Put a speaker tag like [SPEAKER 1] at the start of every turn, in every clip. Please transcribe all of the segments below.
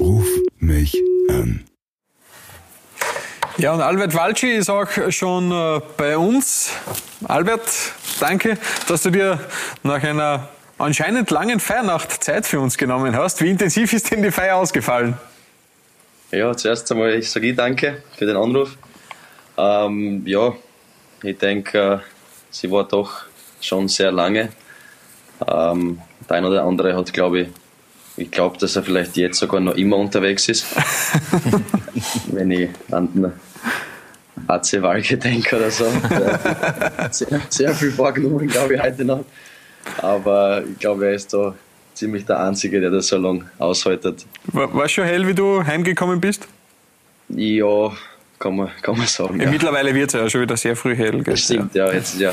[SPEAKER 1] Ruf mich an.
[SPEAKER 2] Ja, und Albert Walci ist auch schon äh, bei uns. Albert, danke, dass du dir nach einer anscheinend langen Feiernacht Zeit für uns genommen hast. Wie intensiv ist denn die Feier ausgefallen?
[SPEAKER 3] Ja, zuerst einmal sage ich danke für den Anruf. Ähm, ja, ich denke, äh, sie war doch schon sehr lange. Ähm, der eine oder andere hat, glaube ich, ich glaube, dass er vielleicht jetzt sogar noch immer unterwegs ist. Wenn ich an den AC Walke denke oder so. Sehr, sehr viel vorgenommen, glaube ich, heute noch. Aber ich glaube, er ist da ziemlich der Einzige, der das so lange aushaltet.
[SPEAKER 2] War, war schon hell, wie du heimgekommen bist?
[SPEAKER 3] Ja, kann man, kann man sagen. Ja.
[SPEAKER 2] Mittlerweile wird es ja schon wieder sehr früh hell.
[SPEAKER 3] Das stimmt, ja. Jetzt ist ja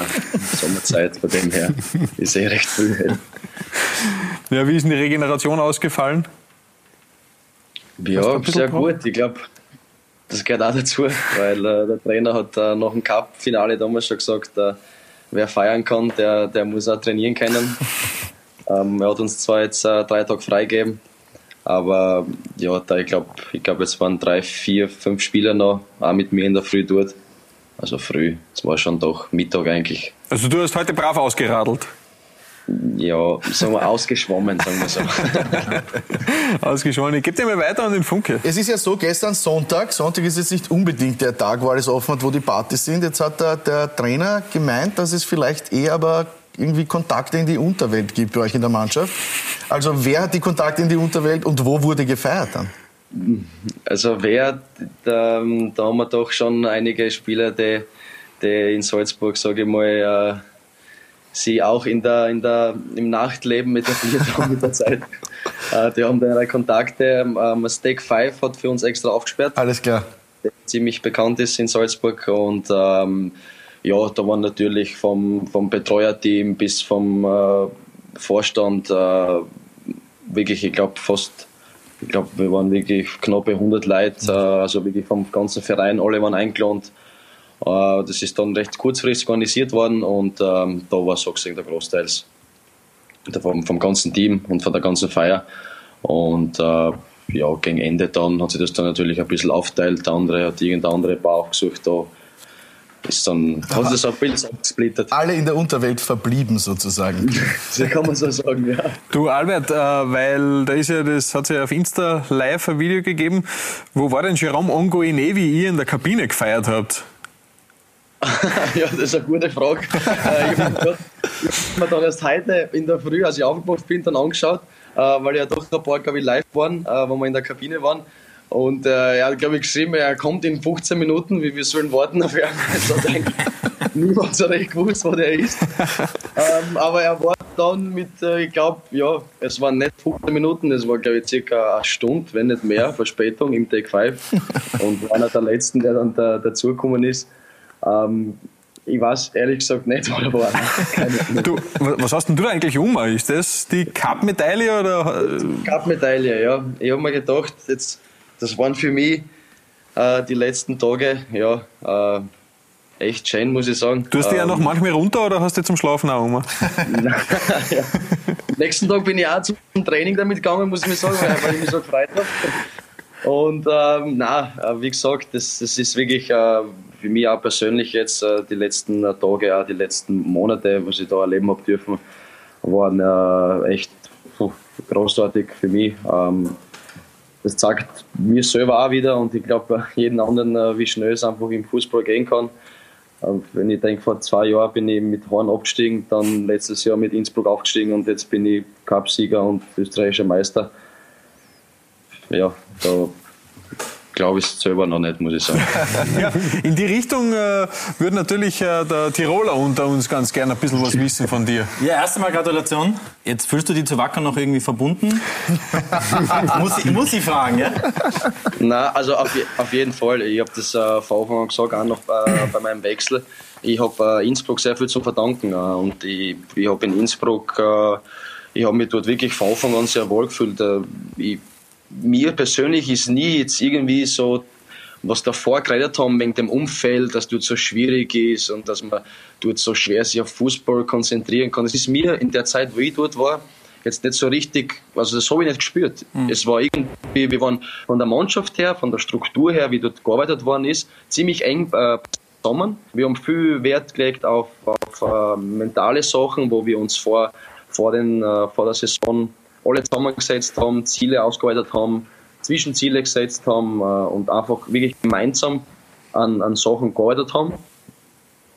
[SPEAKER 3] Sommerzeit, von dem her ist eh recht früh hell.
[SPEAKER 2] Ja, wie ist denn die Regeneration ausgefallen?
[SPEAKER 3] Ja, sehr gut. Ich glaube, das gehört auch dazu, weil äh, der Trainer hat äh, nach dem Cup-Finale damals schon gesagt, äh, wer feiern kann, der, der muss auch trainieren können. ähm, er hat uns zwar jetzt äh, drei Tage freigegeben, aber ja, da ich glaube, ich glaube, es waren drei, vier, fünf Spieler noch, auch mit mir in der Früh dort. Also früh, es war schon doch Mittag eigentlich.
[SPEAKER 2] Also du hast heute brav ausgeradelt?
[SPEAKER 3] Ja, sagen wir ausgeschwommen, sagen wir so.
[SPEAKER 2] ausgeschwommen. Ich gebe dir mal weiter an den Funke.
[SPEAKER 4] Es ist ja so, gestern Sonntag, Sonntag ist jetzt nicht unbedingt der Tag, wo alles offen hat, wo die Partys sind. Jetzt hat der, der Trainer gemeint, dass es vielleicht eher aber irgendwie Kontakte in die Unterwelt gibt bei euch in der Mannschaft. Also wer hat die Kontakte in die Unterwelt und wo wurde gefeiert dann?
[SPEAKER 3] Also wer, da, da haben wir doch schon einige Spieler, die, die in Salzburg, sage ich mal, äh, sie auch in der, in der, im Nachtleben etabliert haben mit der Zeit. Äh, die haben da Kontakte. Ähm, Steak 5 hat für uns extra aufgesperrt.
[SPEAKER 4] Alles klar.
[SPEAKER 3] Der ziemlich bekannt ist in Salzburg und ähm, ja, da waren natürlich vom, vom Betreuerteam bis vom äh, Vorstand äh, wirklich, ich glaube, fast, ich glaube, wir waren wirklich knappe 100 Leute, äh, also wirklich vom ganzen Verein, alle waren eingeladen. Äh, das ist dann recht kurzfristig organisiert worden und ähm, da war so gesehen der Großteils vom, vom ganzen Team und von der ganzen Feier. Und äh, ja, gegen Ende dann hat sich das dann natürlich ein bisschen aufteilt. Der andere hat irgendeine andere Bar aufgesucht. Da ist dann, hat sich das ein bisschen abgesplittert.
[SPEAKER 4] Alle in der Unterwelt verblieben sozusagen.
[SPEAKER 3] so kann man so sagen, ja.
[SPEAKER 2] Du Albert, äh, weil da ist ja, das hat es ja auf Insta live ein Video gegeben. Wo war denn Jerome Ongoine, wie ihr in der Kabine gefeiert habt?
[SPEAKER 3] ja, das ist eine gute Frage. Äh, ich habe mir dann erst heute in der Früh, als ich aufgewacht bin, dann angeschaut, äh, weil ja doch ein paar, glaube ich, live waren, äh, wo wir in der Kabine waren. Und äh, er hat, glaube ich, geschrieben, er kommt in 15 Minuten, wie wir sollen warten auf ihn. Also, niemand so recht gewusst, wo der ist. ähm, aber er war dann mit, äh, ich glaube, ja, es waren nicht 15 Minuten, es war, glaube ich, circa eine Stunde, wenn nicht mehr, Verspätung im Take 5. Und einer der letzten, der dann da, dazugekommen ist. Ähm, ich weiß ehrlich gesagt nicht, wo er war.
[SPEAKER 2] du, was hast denn du eigentlich um? Ist das die Cup-Medaille oder?
[SPEAKER 3] Cup-Medaille, ja. Ich habe mir gedacht, jetzt, das waren für mich äh, die letzten Tage, ja, äh, echt schön, muss ich sagen.
[SPEAKER 2] Du hast die ähm, ja noch manchmal runter oder hast du zum Schlafen auch um?
[SPEAKER 3] ja. Nächsten Tag bin ich auch zum Training damit gegangen, muss ich mir sagen, weil ich mich so gefreut habe. Und ähm, na, äh, wie gesagt, das, das ist wirklich äh, für mich auch persönlich jetzt äh, die letzten äh, Tage, auch die letzten Monate, was ich da erleben habe dürfen, waren äh, echt großartig für mich. Ähm, das zeigt mir selber auch wieder und ich glaube jeden anderen, wie schnell es einfach im Fußball gehen kann. Wenn ich denke, vor zwei Jahren bin ich mit Horn abgestiegen, dann letztes Jahr mit Innsbruck aufgestiegen und jetzt bin ich Cupsieger und österreichischer Meister. Ja, da glaube ich selber noch nicht, muss ich sagen.
[SPEAKER 2] ja, in die Richtung äh, würde natürlich äh, der Tiroler unter uns ganz gerne ein bisschen was wissen von dir.
[SPEAKER 5] Ja, erst einmal Gratulation. Jetzt fühlst du dich zu Wacker noch irgendwie verbunden? muss, ich, muss ich fragen, ja?
[SPEAKER 3] Nein, also auf, auf jeden Fall. Ich habe das äh, von Anfang an gesagt, auch noch äh, bei meinem Wechsel. Ich habe äh, Innsbruck sehr viel zu verdanken. Äh, und ich, ich habe in Innsbruck, äh, ich habe mich dort wirklich von Anfang an sehr wohl gefühlt. ich mir persönlich ist nie jetzt irgendwie so, was davor geredet haben wegen dem Umfeld, dass dort so schwierig ist und dass man dort so schwer sich auf Fußball konzentrieren kann. Es ist mir in der Zeit, wo ich dort war, jetzt nicht so richtig, also das habe ich nicht gespürt. Mhm. Es war irgendwie, wir waren von der Mannschaft her, von der Struktur her, wie dort gearbeitet worden ist, ziemlich eng äh, zusammen. Wir haben viel Wert gelegt auf, auf uh, mentale Sachen, wo wir uns vor, vor, den, uh, vor der Saison alle zusammengesetzt haben, Ziele ausgearbeitet haben, Zwischenziele gesetzt haben uh, und einfach wirklich gemeinsam an, an Sachen gearbeitet haben.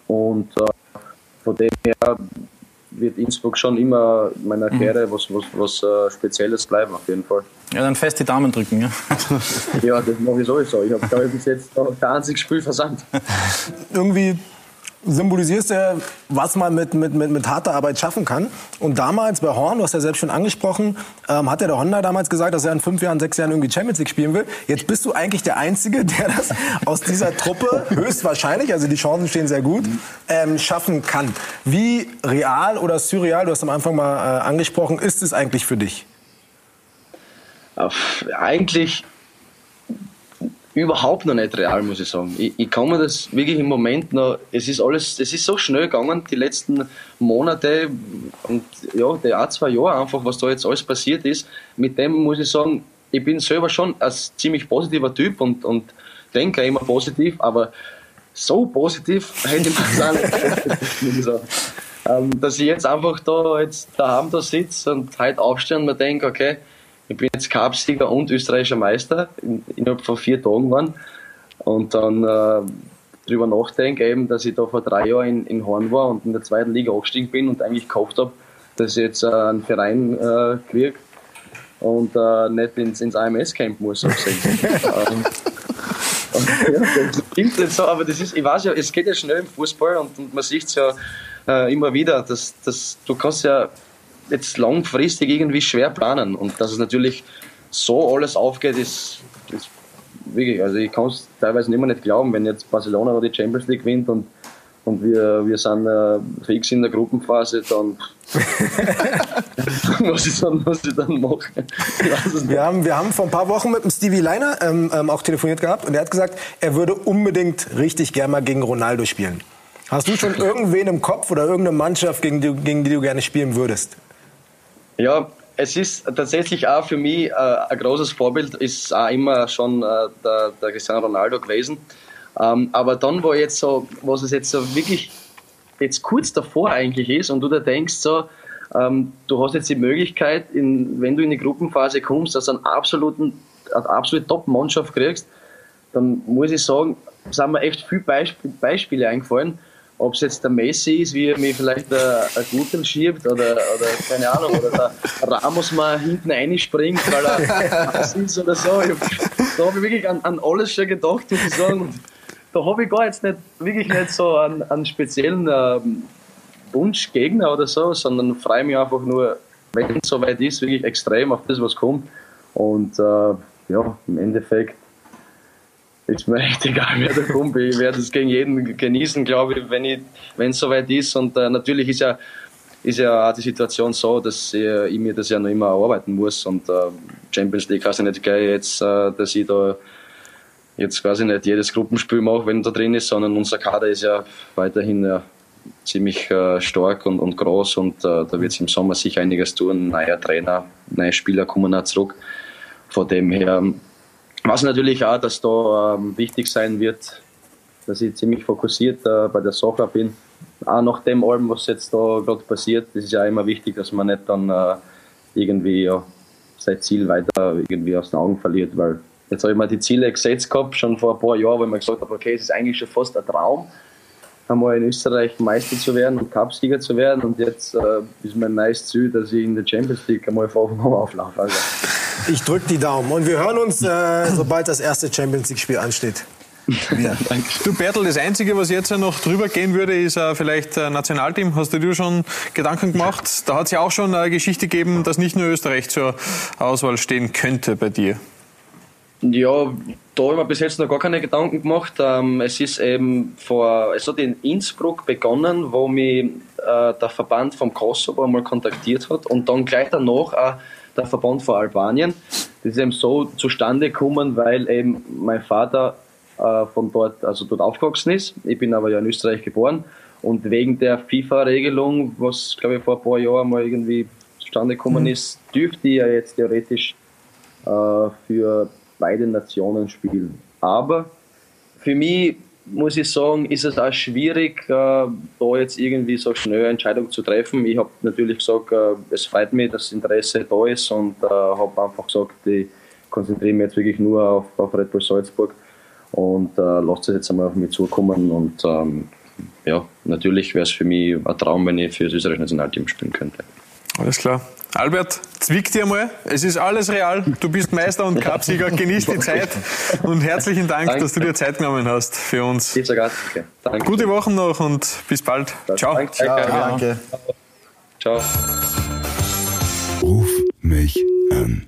[SPEAKER 3] Und von dem her wird Innsbruck schon immer meiner mhm. Karriere was, was, was uh, Spezielles bleiben, auf jeden Fall.
[SPEAKER 5] Ja, dann fest die Daumen drücken, ja?
[SPEAKER 3] ja, das mache ich sowieso. Ich habe, glaube ich, bis jetzt noch kein einziges Spiel versandt.
[SPEAKER 6] Irgendwie symbolisierst du, was man mit, mit, mit, mit harter Arbeit schaffen kann. Und damals bei Horn, du hast ja selbst schon angesprochen, ähm, hat ja der Honda damals gesagt, dass er in fünf Jahren, sechs Jahren irgendwie Champions League spielen will. Jetzt bist du eigentlich der Einzige, der das aus dieser Truppe höchstwahrscheinlich, also die Chancen stehen sehr gut, ähm, schaffen kann. Wie real oder surreal, du hast am Anfang mal äh, angesprochen, ist es eigentlich für dich?
[SPEAKER 3] Eigentlich überhaupt noch nicht real, muss ich sagen. Ich, ich kann mir das wirklich im Moment noch, es ist alles, es ist so schnell gegangen, die letzten Monate und ja, die ein, zwei Jahre einfach, was da jetzt alles passiert ist, mit dem muss ich sagen, ich bin selber schon ein ziemlich positiver Typ und, und denke immer positiv, aber so positiv hätte ich mir nicht sagen. Ähm, dass ich jetzt einfach da jetzt daheim da sitze und heute aufstehe und mir denke, okay, ich bin jetzt Cupsieger und österreichischer Meister in, innerhalb von vier Tagen waren. Und dann äh, drüber nachdenke, eben, dass ich da vor drei Jahren in, in Horn war und in der zweiten Liga aufgestiegen bin und eigentlich gehofft habe, dass ich jetzt äh, einen Verein äh, kriege und äh, nicht ins, ins AMS-Camp muss. ähm, ja, das klingt nicht so, aber das ist, ich weiß ja, es geht ja schnell im Fußball und, und man sieht es ja äh, immer wieder, dass, dass du kannst ja jetzt langfristig irgendwie schwer planen. Und dass es natürlich so alles aufgeht, ist, ist wirklich, also ich kann es teilweise immer nicht glauben, wenn jetzt Barcelona die Champions League gewinnt und, und wir, wir sind äh, fix in der Gruppenphase, dann was, ich dann, was ich dann mache.
[SPEAKER 6] Wir haben, wir haben vor ein paar Wochen mit dem Stevie Leiner ähm, ähm, auch telefoniert gehabt und er hat gesagt, er würde unbedingt richtig gerne mal gegen Ronaldo spielen. Hast du schon irgendwen im Kopf oder irgendeine Mannschaft, gegen die, gegen die du gerne spielen würdest?
[SPEAKER 3] Ja, es ist tatsächlich auch für mich äh, ein großes Vorbild, ist auch immer schon äh, der, der Cristiano Ronaldo gewesen. Ähm, aber dann war jetzt so, was es jetzt so wirklich jetzt kurz davor eigentlich ist und du da denkst so, ähm, du hast jetzt die Möglichkeit, in, wenn du in die Gruppenphase kommst, dass du einen absoluten, eine absolute Top-Mannschaft kriegst, dann muss ich sagen, sind mir echt viele Beisp Beispiele eingefallen, ob es jetzt der Messi ist, wie er mir vielleicht ein Guten schiebt oder, oder keine Ahnung, oder der Ramos mal hinten einspringt, weil er was ist oder so. Ich, da habe ich wirklich an, an, alles schon gedacht, muss ich sagen. Da habe ich gar jetzt nicht, wirklich nicht so einen, einen speziellen ähm, Wunschgegner oder so, sondern freue mich einfach nur, wenn es soweit ist, wirklich extrem auf das, was kommt. Und äh, ja, im Endeffekt ist mir echt egal, wer da kommt. Ich werde es gegen jeden genießen, glaube ich, wenn es soweit ist. Und äh, natürlich ist ja, ist ja die Situation so, dass ich, ich mir das ja noch immer erarbeiten muss. Und äh, Champions League heißt ja nicht geil jetzt, äh, dass ich da jetzt quasi nicht jedes Gruppenspiel mache, wenn da drin ist, sondern unser Kader ist ja weiterhin ja, ziemlich äh, stark und, und groß und äh, da wird es im Sommer sicher einiges tun. Neuer Trainer, neue Spieler kommen auch zurück. Von dem her was natürlich auch, dass da ähm, wichtig sein wird, dass ich ziemlich fokussiert äh, bei der Sache bin. Auch nach dem allem, was jetzt da gerade passiert, ist ja immer wichtig, dass man nicht dann äh, irgendwie ja, sein Ziel weiter irgendwie aus den Augen verliert, weil jetzt habe ich mir die Ziele gesetzt gehabt, schon vor ein paar Jahren, ich mir gesagt habe, okay, es ist eigentlich schon fast ein Traum, einmal in Österreich Meister zu werden und Cupsieger zu werden und jetzt äh, ist mein neues Ziel, dass ich in der Champions League einmal vor auflaufe. Also.
[SPEAKER 6] Ich drücke die Daumen und wir hören uns, äh, sobald das erste Champions League-Spiel ansteht.
[SPEAKER 2] Ja. du Bertel, das Einzige, was jetzt noch drüber gehen würde, ist äh, vielleicht äh, Nationalteam. Hast du dir schon Gedanken gemacht? Da hat es ja auch schon eine Geschichte gegeben, dass nicht nur Österreich zur Auswahl stehen könnte bei dir.
[SPEAKER 3] Ja, da habe ich mir bis jetzt noch gar keine Gedanken gemacht. Ähm, es ist eben vor, es hat in Innsbruck begonnen, wo mich äh, der Verband vom Kosovo einmal kontaktiert hat und dann gleich danach auch der Verband von Albanien. Das ist eben so zustande gekommen, weil eben mein Vater äh, von dort, also dort aufgewachsen ist. Ich bin aber ja in Österreich geboren und wegen der FIFA-Regelung, was glaube ich vor ein paar Jahren mal irgendwie zustande gekommen ist, dürfte er jetzt theoretisch äh, für beide Nationen spielen. Aber für mich muss ich sagen, ist es auch schwierig, äh, da jetzt irgendwie so schnell eine Entscheidung zu treffen. Ich habe natürlich gesagt, äh, es freut mich, dass das Interesse da ist und äh, habe einfach gesagt, ich konzentriere mich jetzt wirklich nur auf, Red Bull Salzburg und lasse es jetzt einmal auf mich zukommen. Und ähm, ja, natürlich wäre es für mich ein Traum, wenn ich für das österreichische Nationalteam spielen könnte.
[SPEAKER 2] Alles klar. Albert, zwick dir mal. Es ist alles real. Du bist Meister und Cupsieger. Genieß die Zeit. Und herzlichen Dank,
[SPEAKER 3] Danke.
[SPEAKER 2] dass du dir Zeit genommen hast für uns.
[SPEAKER 3] Danke. danke.
[SPEAKER 2] Gute Wochen noch und bis bald. Ciao.
[SPEAKER 3] Danke.
[SPEAKER 4] Danke.
[SPEAKER 3] Ciao.
[SPEAKER 1] Ruf mich an.